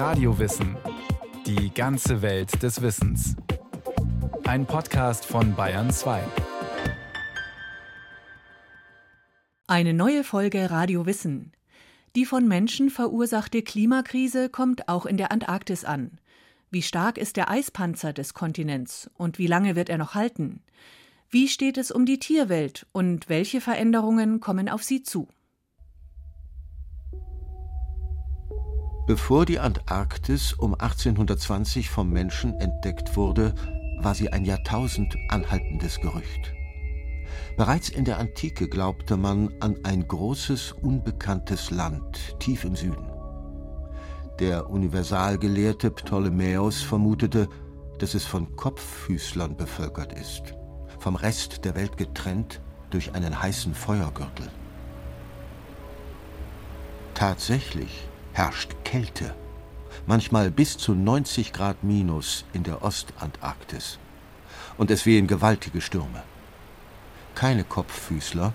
Radiowissen. Die ganze Welt des Wissens. Ein Podcast von Bayern 2. Eine neue Folge Radio Wissen. Die von Menschen verursachte Klimakrise kommt auch in der Antarktis an. Wie stark ist der Eispanzer des Kontinents und wie lange wird er noch halten? Wie steht es um die Tierwelt und welche Veränderungen kommen auf sie zu? Bevor die Antarktis um 1820 vom Menschen entdeckt wurde, war sie ein Jahrtausend anhaltendes Gerücht. Bereits in der Antike glaubte man an ein großes, unbekanntes Land tief im Süden. Der Universalgelehrte Ptolemäus vermutete, dass es von Kopffüßlern bevölkert ist vom Rest der Welt getrennt durch einen heißen Feuergürtel. Tatsächlich herrscht Kälte, manchmal bis zu 90 Grad minus in der Ostantarktis. Und es wehen gewaltige Stürme. Keine Kopffüßler,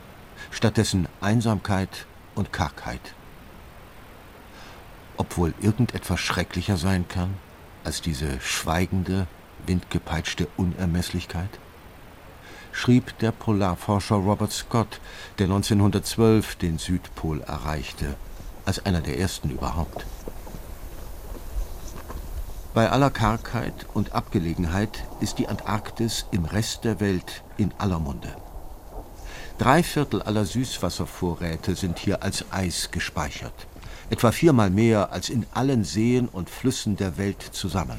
stattdessen Einsamkeit und Kargheit. Obwohl irgendetwas schrecklicher sein kann als diese schweigende, windgepeitschte Unermesslichkeit? schrieb der Polarforscher Robert Scott, der 1912 den Südpol erreichte, als einer der ersten überhaupt. Bei aller Kargheit und Abgelegenheit ist die Antarktis im Rest der Welt in aller Munde. Drei Viertel aller Süßwasservorräte sind hier als Eis gespeichert, etwa viermal mehr als in allen Seen und Flüssen der Welt zusammen.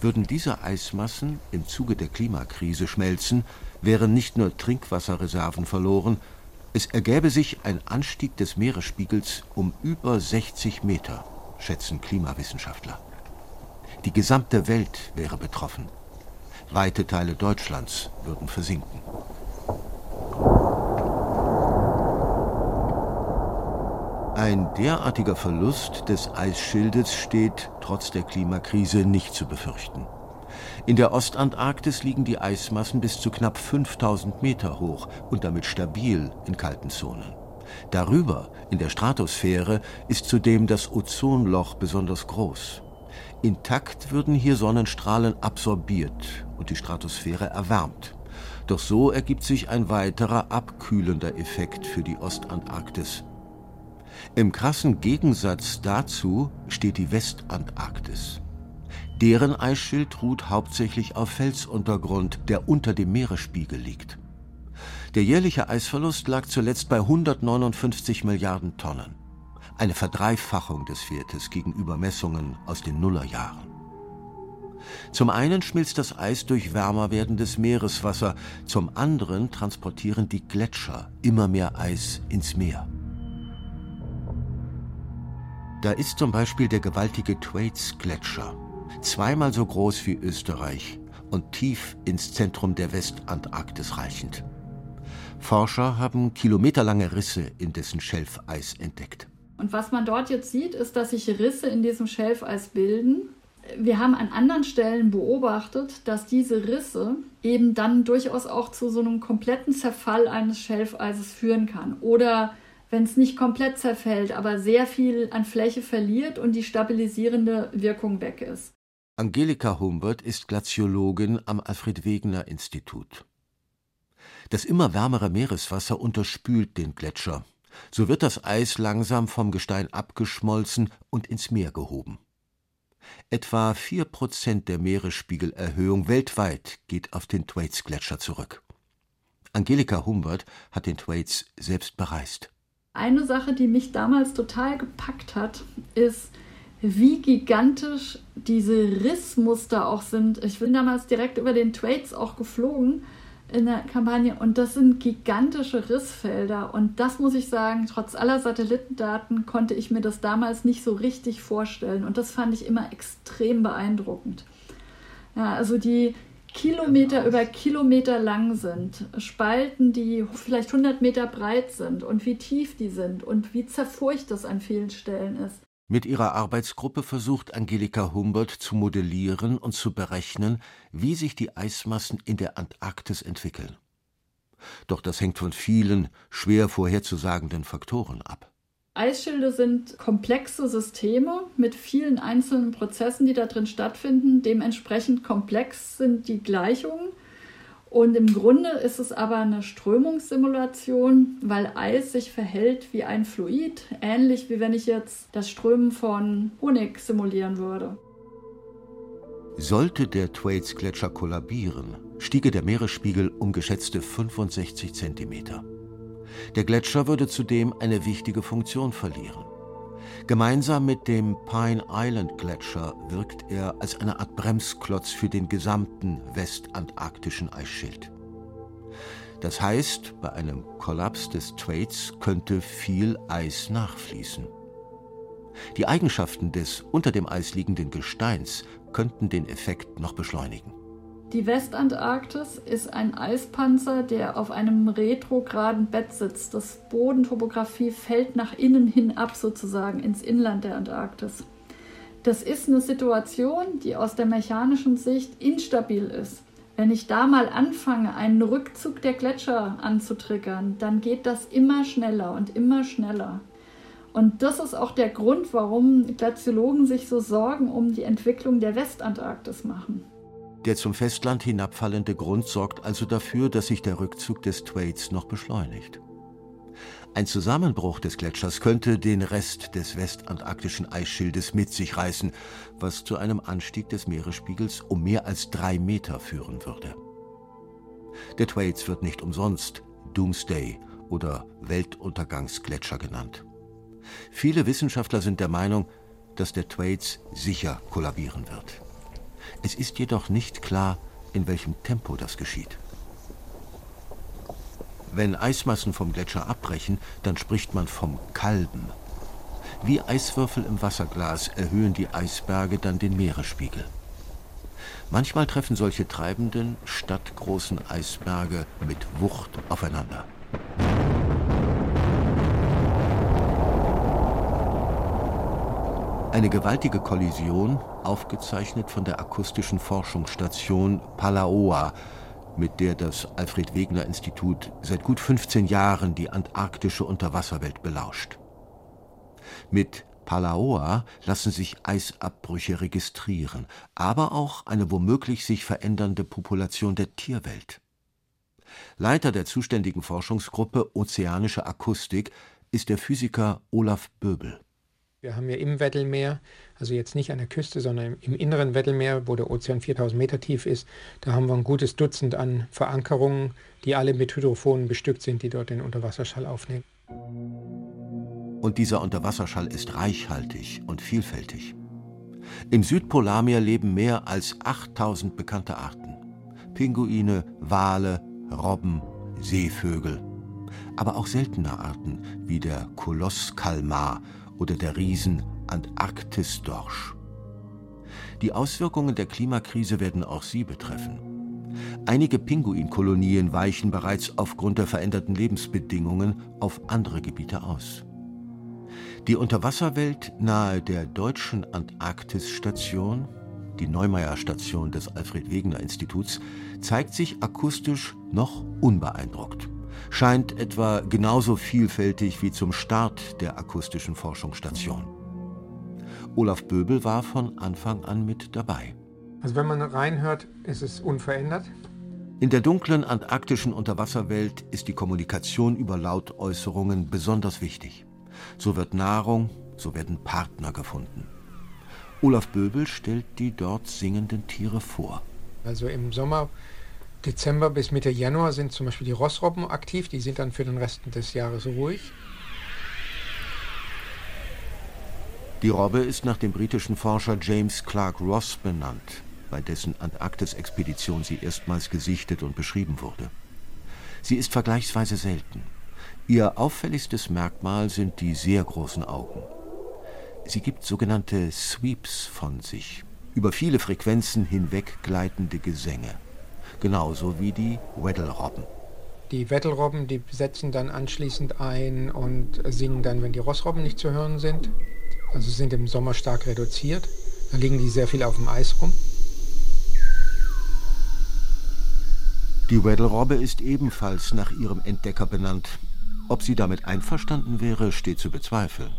Würden diese Eismassen im Zuge der Klimakrise schmelzen, wären nicht nur Trinkwasserreserven verloren, es ergäbe sich ein Anstieg des Meeresspiegels um über 60 Meter, schätzen Klimawissenschaftler. Die gesamte Welt wäre betroffen. Weite Teile Deutschlands würden versinken. Ein derartiger Verlust des Eisschildes steht trotz der Klimakrise nicht zu befürchten. In der Ostantarktis liegen die Eismassen bis zu knapp 5000 Meter hoch und damit stabil in kalten Zonen. Darüber, in der Stratosphäre, ist zudem das Ozonloch besonders groß. Intakt würden hier Sonnenstrahlen absorbiert und die Stratosphäre erwärmt. Doch so ergibt sich ein weiterer abkühlender Effekt für die Ostantarktis. Im krassen Gegensatz dazu steht die Westantarktis. Deren Eisschild ruht hauptsächlich auf Felsuntergrund, der unter dem Meeresspiegel liegt. Der jährliche Eisverlust lag zuletzt bei 159 Milliarden Tonnen. Eine Verdreifachung des Wertes gegenüber Messungen aus den Nullerjahren. Zum einen schmilzt das Eis durch wärmer werdendes Meereswasser, zum anderen transportieren die Gletscher immer mehr Eis ins Meer. Da ist zum Beispiel der gewaltige Thwaites-Gletscher, zweimal so groß wie Österreich und tief ins Zentrum der Westantarktis reichend. Forscher haben kilometerlange Risse in dessen Schelfeis entdeckt. Und was man dort jetzt sieht, ist, dass sich Risse in diesem Schelfeis bilden. Wir haben an anderen Stellen beobachtet, dass diese Risse eben dann durchaus auch zu so einem kompletten Zerfall eines Schelfeises führen kann oder wenn es nicht komplett zerfällt, aber sehr viel an Fläche verliert und die stabilisierende Wirkung weg ist. Angelika Humbert ist Glaziologin am Alfred-Wegener-Institut. Das immer wärmere Meereswasser unterspült den Gletscher. So wird das Eis langsam vom Gestein abgeschmolzen und ins Meer gehoben. Etwa vier Prozent der Meeresspiegelerhöhung weltweit geht auf den Thwaites-Gletscher zurück. Angelika Humbert hat den Thwaites selbst bereist. Eine Sache, die mich damals total gepackt hat, ist, wie gigantisch diese Rissmuster auch sind. Ich bin damals direkt über den Trades auch geflogen in der Kampagne und das sind gigantische Rissfelder und das muss ich sagen, trotz aller Satellitendaten konnte ich mir das damals nicht so richtig vorstellen und das fand ich immer extrem beeindruckend. Ja, also die Kilometer über Kilometer lang sind, Spalten, die vielleicht 100 Meter breit sind und wie tief die sind und wie zerfurcht das an vielen Stellen ist. Mit ihrer Arbeitsgruppe versucht Angelika Humbert zu modellieren und zu berechnen, wie sich die Eismassen in der Antarktis entwickeln. Doch das hängt von vielen schwer vorherzusagenden Faktoren ab. Eisschilde sind komplexe Systeme mit vielen einzelnen Prozessen, die da drin stattfinden. Dementsprechend komplex sind die Gleichungen. Und im Grunde ist es aber eine Strömungssimulation, weil Eis sich verhält wie ein Fluid, ähnlich wie wenn ich jetzt das Strömen von Honig simulieren würde. Sollte der Thwaites-Gletscher kollabieren, stiege der Meeresspiegel um geschätzte 65 Zentimeter. Der Gletscher würde zudem eine wichtige Funktion verlieren. Gemeinsam mit dem Pine Island Gletscher wirkt er als eine Art Bremsklotz für den gesamten westantarktischen Eisschild. Das heißt, bei einem Kollaps des Thwaites könnte viel Eis nachfließen. Die Eigenschaften des unter dem Eis liegenden Gesteins könnten den Effekt noch beschleunigen. Die Westantarktis ist ein Eispanzer, der auf einem retrograden Bett sitzt. Das Bodentopographie fällt nach innen hin ab, sozusagen ins Inland der Antarktis. Das ist eine Situation, die aus der mechanischen Sicht instabil ist. Wenn ich da mal anfange, einen Rückzug der Gletscher anzutriggern, dann geht das immer schneller und immer schneller. Und das ist auch der Grund, warum Glaziologen sich so Sorgen um die Entwicklung der Westantarktis machen. Der zum Festland hinabfallende Grund sorgt also dafür, dass sich der Rückzug des Thwaites noch beschleunigt. Ein Zusammenbruch des Gletschers könnte den Rest des westantarktischen Eisschildes mit sich reißen, was zu einem Anstieg des Meeresspiegels um mehr als drei Meter führen würde. Der Thwaites wird nicht umsonst Doomsday oder Weltuntergangsgletscher genannt. Viele Wissenschaftler sind der Meinung, dass der Thwaites sicher kollabieren wird. Es ist jedoch nicht klar, in welchem Tempo das geschieht. Wenn Eismassen vom Gletscher abbrechen, dann spricht man vom Kalben. Wie Eiswürfel im Wasserglas erhöhen die Eisberge dann den Meeresspiegel. Manchmal treffen solche treibenden, stadtgroßen Eisberge mit Wucht aufeinander. Eine gewaltige Kollision, aufgezeichnet von der akustischen Forschungsstation Palaoa, mit der das Alfred Wegener Institut seit gut 15 Jahren die antarktische Unterwasserwelt belauscht. Mit Palaoa lassen sich Eisabbrüche registrieren, aber auch eine womöglich sich verändernde Population der Tierwelt. Leiter der zuständigen Forschungsgruppe Ozeanische Akustik ist der Physiker Olaf Böbel. Wir haben ja im Weddellmeer, also jetzt nicht an der Küste, sondern im inneren Weddellmeer, wo der Ozean 4000 Meter tief ist, da haben wir ein gutes Dutzend an Verankerungen, die alle mit Hydrophonen bestückt sind, die dort den Unterwasserschall aufnehmen. Und dieser Unterwasserschall ist reichhaltig und vielfältig. Im Südpolarmeer leben mehr als 8000 bekannte Arten. Pinguine, Wale, Robben, Seevögel. Aber auch seltene Arten wie der Kolosskalmar oder der Riesen Antarktisdorsch. Die Auswirkungen der Klimakrise werden auch sie betreffen. Einige Pinguinkolonien weichen bereits aufgrund der veränderten Lebensbedingungen auf andere Gebiete aus. Die Unterwasserwelt nahe der deutschen Antarktisstation, die Neumeier-Station des Alfred Wegener Instituts, zeigt sich akustisch noch unbeeindruckt scheint etwa genauso vielfältig wie zum Start der akustischen Forschungsstation. Olaf Böbel war von Anfang an mit dabei. Also wenn man reinhört, ist es unverändert. In der dunklen antarktischen Unterwasserwelt ist die Kommunikation über Lautäußerungen besonders wichtig. So wird Nahrung, so werden Partner gefunden. Olaf Böbel stellt die dort singenden Tiere vor. Also im Sommer Dezember bis Mitte Januar sind zum Beispiel die Rossrobben aktiv, die sind dann für den Rest des Jahres ruhig. Die Robbe ist nach dem britischen Forscher James Clark Ross benannt, bei dessen Antarktis-Expedition sie erstmals gesichtet und beschrieben wurde. Sie ist vergleichsweise selten. Ihr auffälligstes Merkmal sind die sehr großen Augen. Sie gibt sogenannte Sweeps von sich, über viele Frequenzen hinweg gleitende Gesänge genauso wie die Weddellrobben. Die Weddellrobben, die setzen dann anschließend ein und singen dann, wenn die Rossrobben nicht zu hören sind. Also sind im Sommer stark reduziert. Dann liegen die sehr viel auf dem Eis rum. Die Weddellrobbe ist ebenfalls nach ihrem Entdecker benannt. Ob sie damit einverstanden wäre, steht zu bezweifeln.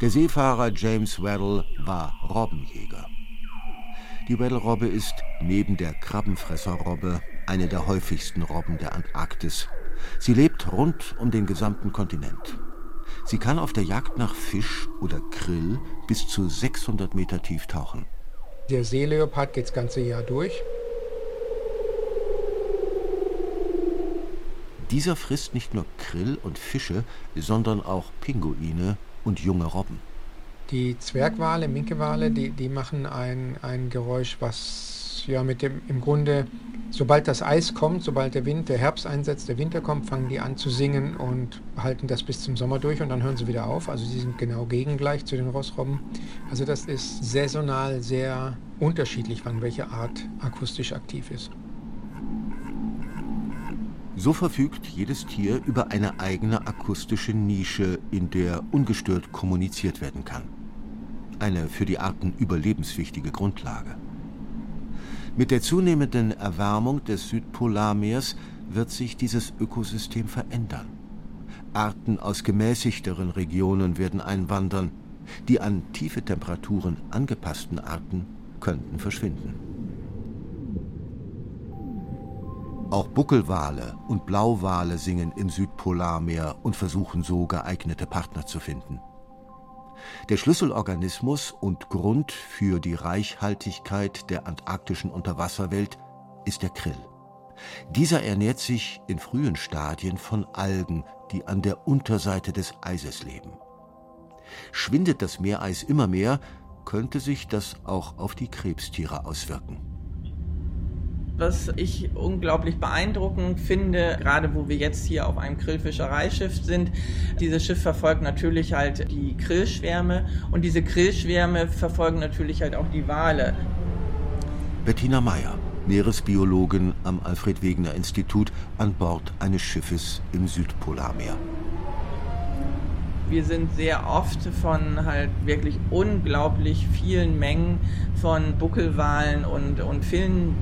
Der Seefahrer James Weddell war Robbenjäger. Die Weddell-Robbe ist neben der Krabbenfresserrobbe eine der häufigsten Robben der Antarktis. Sie lebt rund um den gesamten Kontinent. Sie kann auf der Jagd nach Fisch oder Krill bis zu 600 Meter tief tauchen. Der Seeleopard geht das ganze Jahr durch. Dieser frisst nicht nur Krill und Fische, sondern auch Pinguine und junge Robben. Die Zwergwale, Minkewale, die, die machen ein, ein Geräusch, was ja mit dem im Grunde, sobald das Eis kommt, sobald der Wind, der Herbst einsetzt, der Winter kommt, fangen die an zu singen und halten das bis zum Sommer durch und dann hören sie wieder auf. Also sie sind genau gegengleich zu den Rossrobben. Also das ist saisonal sehr unterschiedlich, wann welche Art akustisch aktiv ist. So verfügt jedes Tier über eine eigene akustische Nische, in der ungestört kommuniziert werden kann. Eine für die Arten überlebenswichtige Grundlage. Mit der zunehmenden Erwärmung des Südpolarmeers wird sich dieses Ökosystem verändern. Arten aus gemäßigteren Regionen werden einwandern. Die an tiefe Temperaturen angepassten Arten könnten verschwinden. Auch Buckelwale und Blauwale singen im Südpolarmeer und versuchen so geeignete Partner zu finden. Der Schlüsselorganismus und Grund für die Reichhaltigkeit der antarktischen Unterwasserwelt ist der Krill. Dieser ernährt sich in frühen Stadien von Algen, die an der Unterseite des Eises leben. Schwindet das Meereis immer mehr, könnte sich das auch auf die Krebstiere auswirken was ich unglaublich beeindruckend finde, gerade wo wir jetzt hier auf einem Grillfischereischiff sind. Dieses Schiff verfolgt natürlich halt die Grillschwärme und diese Grillschwärme verfolgen natürlich halt auch die Wale. Bettina Meyer, Meeresbiologin am Alfred Wegener Institut an Bord eines Schiffes im Südpolarmeer wir sind sehr oft von halt wirklich unglaublich vielen Mengen von Buckelwalen und, und vielen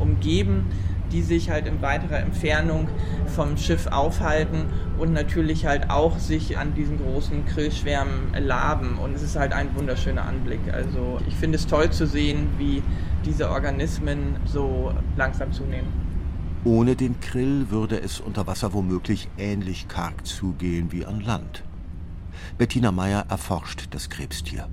umgeben, die sich halt in weiterer Entfernung vom Schiff aufhalten und natürlich halt auch sich an diesen großen Grillschwärmen laben. Und es ist halt ein wunderschöner Anblick. Also ich finde es toll zu sehen, wie diese Organismen so langsam zunehmen. Ohne den Krill würde es unter Wasser womöglich ähnlich karg zugehen wie an Land. Bettina Meyer erforscht das Krebstier.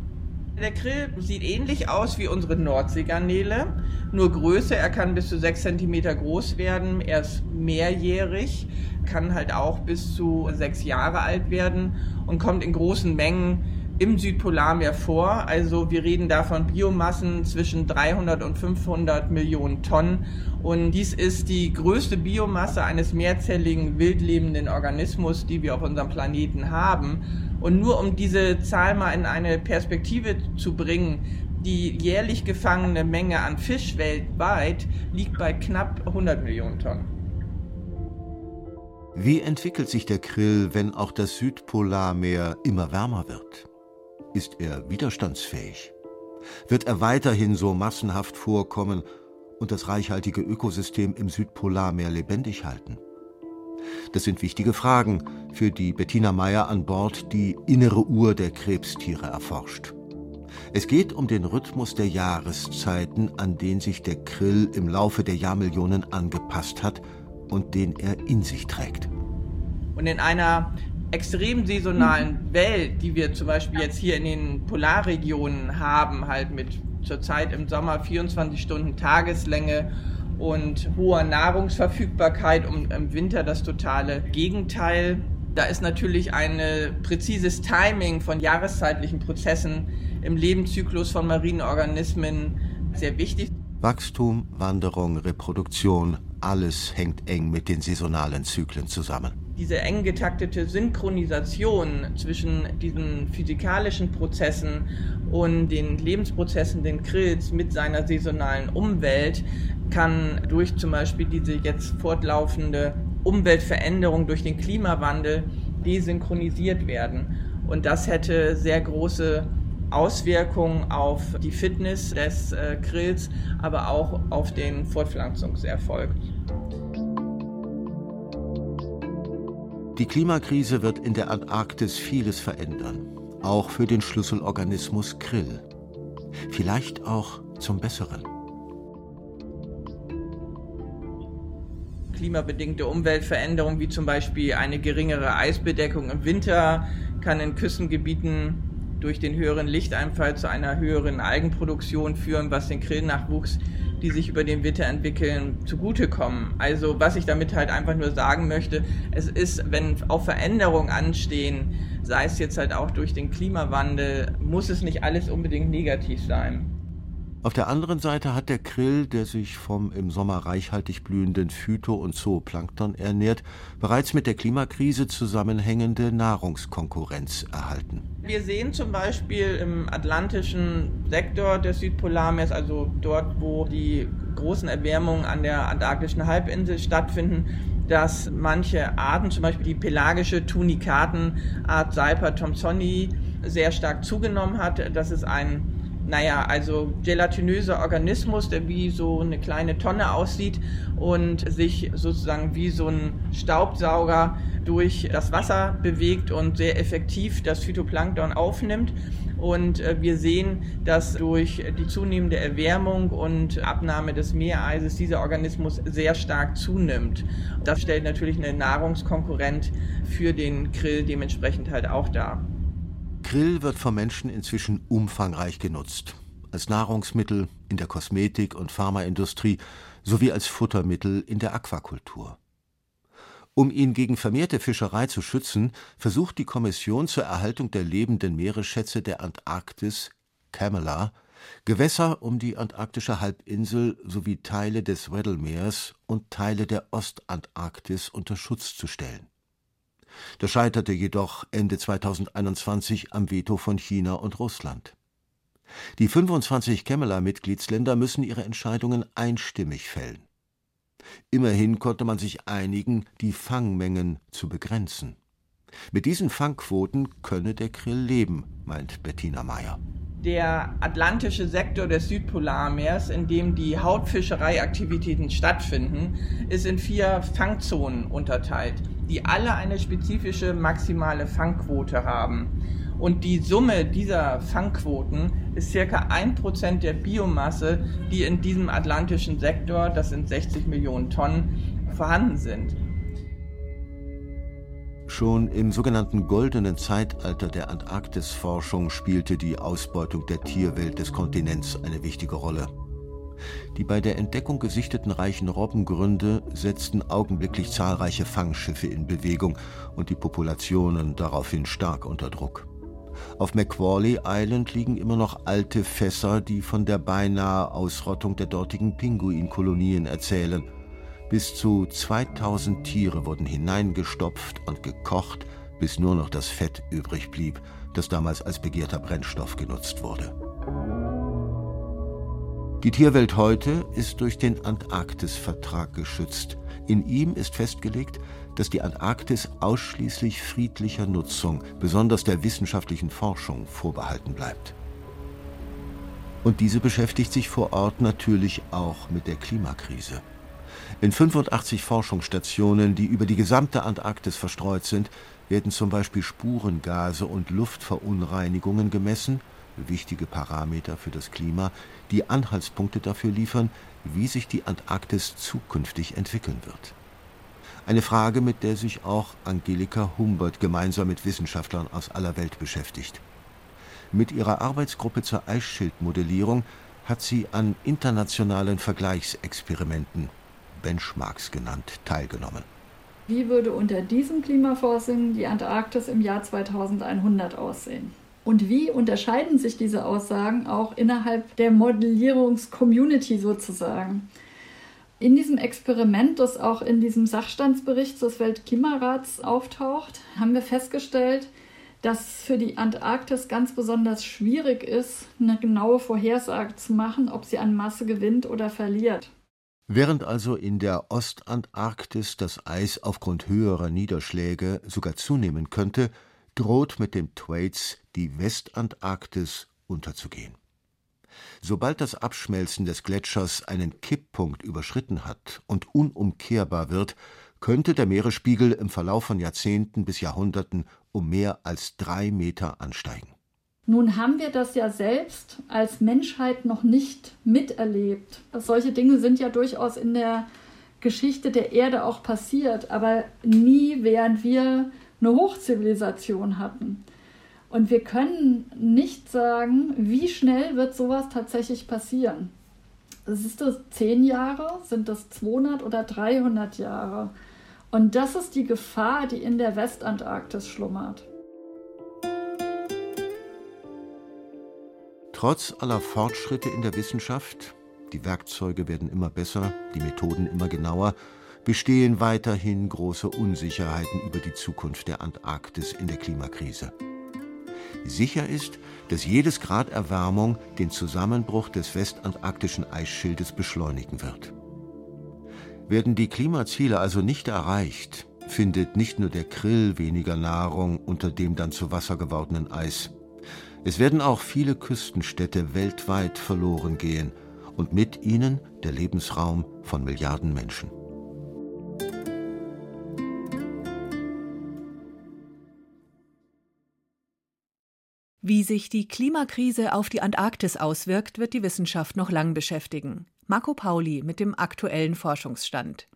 Der Krill sieht ähnlich aus wie unsere Nordseegarnele, nur größer. Er kann bis zu 6 cm groß werden. Er ist mehrjährig, kann halt auch bis zu sechs Jahre alt werden und kommt in großen Mengen im Südpolarmeer vor. Also wir reden da von Biomassen zwischen 300 und 500 Millionen Tonnen. Und dies ist die größte Biomasse eines mehrzelligen wildlebenden Organismus, die wir auf unserem Planeten haben. Und nur um diese Zahl mal in eine Perspektive zu bringen, die jährlich gefangene Menge an Fisch weltweit liegt bei knapp 100 Millionen Tonnen. Wie entwickelt sich der Krill, wenn auch das Südpolarmeer immer wärmer wird? Ist er widerstandsfähig? Wird er weiterhin so massenhaft vorkommen und das reichhaltige Ökosystem im Südpolarmeer lebendig halten? Das sind wichtige Fragen, für die Bettina Meyer an Bord die innere Uhr der Krebstiere erforscht. Es geht um den Rhythmus der Jahreszeiten, an den sich der Krill im Laufe der Jahrmillionen angepasst hat und den er in sich trägt. Und in einer extrem saisonalen Welt, die wir zum Beispiel jetzt hier in den Polarregionen haben, halt mit zurzeit im Sommer 24 Stunden Tageslänge und hoher Nahrungsverfügbarkeit und im Winter das totale Gegenteil. Da ist natürlich ein präzises Timing von jahreszeitlichen Prozessen im Lebenszyklus von marinen Organismen sehr wichtig. Wachstum, Wanderung, Reproduktion, alles hängt eng mit den saisonalen Zyklen zusammen. Diese eng getaktete Synchronisation zwischen diesen physikalischen Prozessen und den Lebensprozessen den Krills mit seiner saisonalen Umwelt kann durch zum Beispiel diese jetzt fortlaufende Umweltveränderung durch den Klimawandel desynchronisiert werden. Und das hätte sehr große Auswirkungen auf die Fitness des äh, Grills, aber auch auf den Fortpflanzungserfolg. Die Klimakrise wird in der Antarktis vieles verändern, auch für den Schlüsselorganismus Krill. Vielleicht auch zum Besseren. Klimabedingte Umweltveränderungen wie zum Beispiel eine geringere Eisbedeckung im Winter kann in Küstengebieten durch den höheren Lichteinfall zu einer höheren Algenproduktion führen, was den Krillnachwuchs, die sich über den Winter entwickeln, zugutekommen. Also was ich damit halt einfach nur sagen möchte, es ist, wenn auch Veränderungen anstehen, sei es jetzt halt auch durch den Klimawandel, muss es nicht alles unbedingt negativ sein. Auf der anderen Seite hat der Krill, der sich vom im Sommer reichhaltig blühenden Phyto- und Zooplankton ernährt, bereits mit der Klimakrise zusammenhängende Nahrungskonkurrenz erhalten. Wir sehen zum Beispiel im atlantischen Sektor des Südpolarmeers, also dort, wo die großen Erwärmungen an der antarktischen Halbinsel stattfinden, dass manche Arten, zum Beispiel die pelagische Tunikatenart Saipa thomsoni, sehr stark zugenommen hat. Das ist ein naja, also gelatinöser Organismus, der wie so eine kleine Tonne aussieht und sich sozusagen wie so ein Staubsauger durch das Wasser bewegt und sehr effektiv das Phytoplankton aufnimmt. Und äh, wir sehen, dass durch die zunehmende Erwärmung und Abnahme des Meereises dieser Organismus sehr stark zunimmt. Das stellt natürlich eine Nahrungskonkurrent für den Krill dementsprechend halt auch dar. Krill wird vom Menschen inzwischen umfangreich genutzt. Als Nahrungsmittel in der Kosmetik- und Pharmaindustrie sowie als Futtermittel in der Aquakultur. Um ihn gegen vermehrte Fischerei zu schützen, versucht die Kommission zur Erhaltung der lebenden Meeresschätze der Antarktis, CAMELA, Gewässer um die antarktische Halbinsel sowie Teile des Weddellmeers und Teile der Ostantarktis unter Schutz zu stellen. Das scheiterte jedoch Ende 2021 am Veto von China und Russland. Die 25 Kemmela-Mitgliedsländer müssen ihre Entscheidungen einstimmig fällen. Immerhin konnte man sich einigen, die Fangmengen zu begrenzen. Mit diesen Fangquoten könne der Krill leben, meint Bettina Meyer. Der atlantische Sektor des Südpolarmeers, in dem die Hauptfischereiaktivitäten stattfinden, ist in vier Fangzonen unterteilt die alle eine spezifische maximale Fangquote haben. Und die Summe dieser Fangquoten ist circa ein Prozent der Biomasse, die in diesem atlantischen Sektor, das sind 60 Millionen Tonnen, vorhanden sind. Schon im sogenannten goldenen Zeitalter der Antarktisforschung spielte die Ausbeutung der Tierwelt des Kontinents eine wichtige Rolle. Die bei der Entdeckung gesichteten reichen Robbengründe setzten augenblicklich zahlreiche Fangschiffe in Bewegung und die Populationen daraufhin stark unter Druck. Auf Macquarie Island liegen immer noch alte Fässer, die von der beinahe Ausrottung der dortigen Pinguinkolonien erzählen. Bis zu 2000 Tiere wurden hineingestopft und gekocht, bis nur noch das Fett übrig blieb, das damals als begehrter Brennstoff genutzt wurde. Die Tierwelt heute ist durch den Antarktisvertrag geschützt. In ihm ist festgelegt, dass die Antarktis ausschließlich friedlicher Nutzung, besonders der wissenschaftlichen Forschung, vorbehalten bleibt. Und diese beschäftigt sich vor Ort natürlich auch mit der Klimakrise. In 85 Forschungsstationen, die über die gesamte Antarktis verstreut sind, werden zum Beispiel Spurengase und Luftverunreinigungen gemessen wichtige Parameter für das Klima, die Anhaltspunkte dafür liefern, wie sich die Antarktis zukünftig entwickeln wird. Eine Frage, mit der sich auch Angelika Humbert gemeinsam mit Wissenschaftlern aus aller Welt beschäftigt. Mit ihrer Arbeitsgruppe zur Eisschildmodellierung hat sie an internationalen Vergleichsexperimenten, Benchmarks genannt, teilgenommen. Wie würde unter diesem Klimaforschung die Antarktis im Jahr 2100 aussehen? Und wie unterscheiden sich diese Aussagen auch innerhalb der Modellierungscommunity sozusagen? In diesem Experiment, das auch in diesem Sachstandsbericht des Weltklimarats auftaucht, haben wir festgestellt, dass es für die Antarktis ganz besonders schwierig ist, eine genaue Vorhersage zu machen, ob sie an Masse gewinnt oder verliert. Während also in der Ostantarktis das Eis aufgrund höherer Niederschläge sogar zunehmen könnte, droht mit dem Thwaites die Westantarktis unterzugehen. Sobald das Abschmelzen des Gletschers einen Kipppunkt überschritten hat und unumkehrbar wird, könnte der Meeresspiegel im Verlauf von Jahrzehnten bis Jahrhunderten um mehr als drei Meter ansteigen. Nun haben wir das ja selbst als Menschheit noch nicht miterlebt. Solche Dinge sind ja durchaus in der Geschichte der Erde auch passiert, aber nie während wir eine Hochzivilisation hatten. Und wir können nicht sagen, wie schnell wird sowas tatsächlich passieren. Ist das zehn Jahre? Sind das 200 oder 300 Jahre? Und das ist die Gefahr, die in der Westantarktis schlummert. Trotz aller Fortschritte in der Wissenschaft, die Werkzeuge werden immer besser, die Methoden immer genauer, bestehen weiterhin große Unsicherheiten über die Zukunft der Antarktis in der Klimakrise. Sicher ist, dass jedes Grad Erwärmung den Zusammenbruch des westantarktischen Eisschildes beschleunigen wird. Werden die Klimaziele also nicht erreicht, findet nicht nur der Krill weniger Nahrung unter dem dann zu Wasser gewordenen Eis. Es werden auch viele Küstenstädte weltweit verloren gehen und mit ihnen der Lebensraum von Milliarden Menschen. Wie sich die Klimakrise auf die Antarktis auswirkt, wird die Wissenschaft noch lang beschäftigen. Marco Pauli mit dem aktuellen Forschungsstand.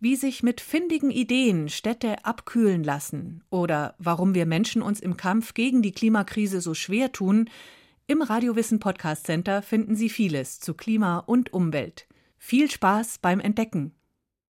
Wie sich mit findigen Ideen Städte abkühlen lassen oder warum wir Menschen uns im Kampf gegen die Klimakrise so schwer tun, im Radiowissen Podcast Center finden Sie vieles zu Klima und Umwelt. Viel Spaß beim Entdecken.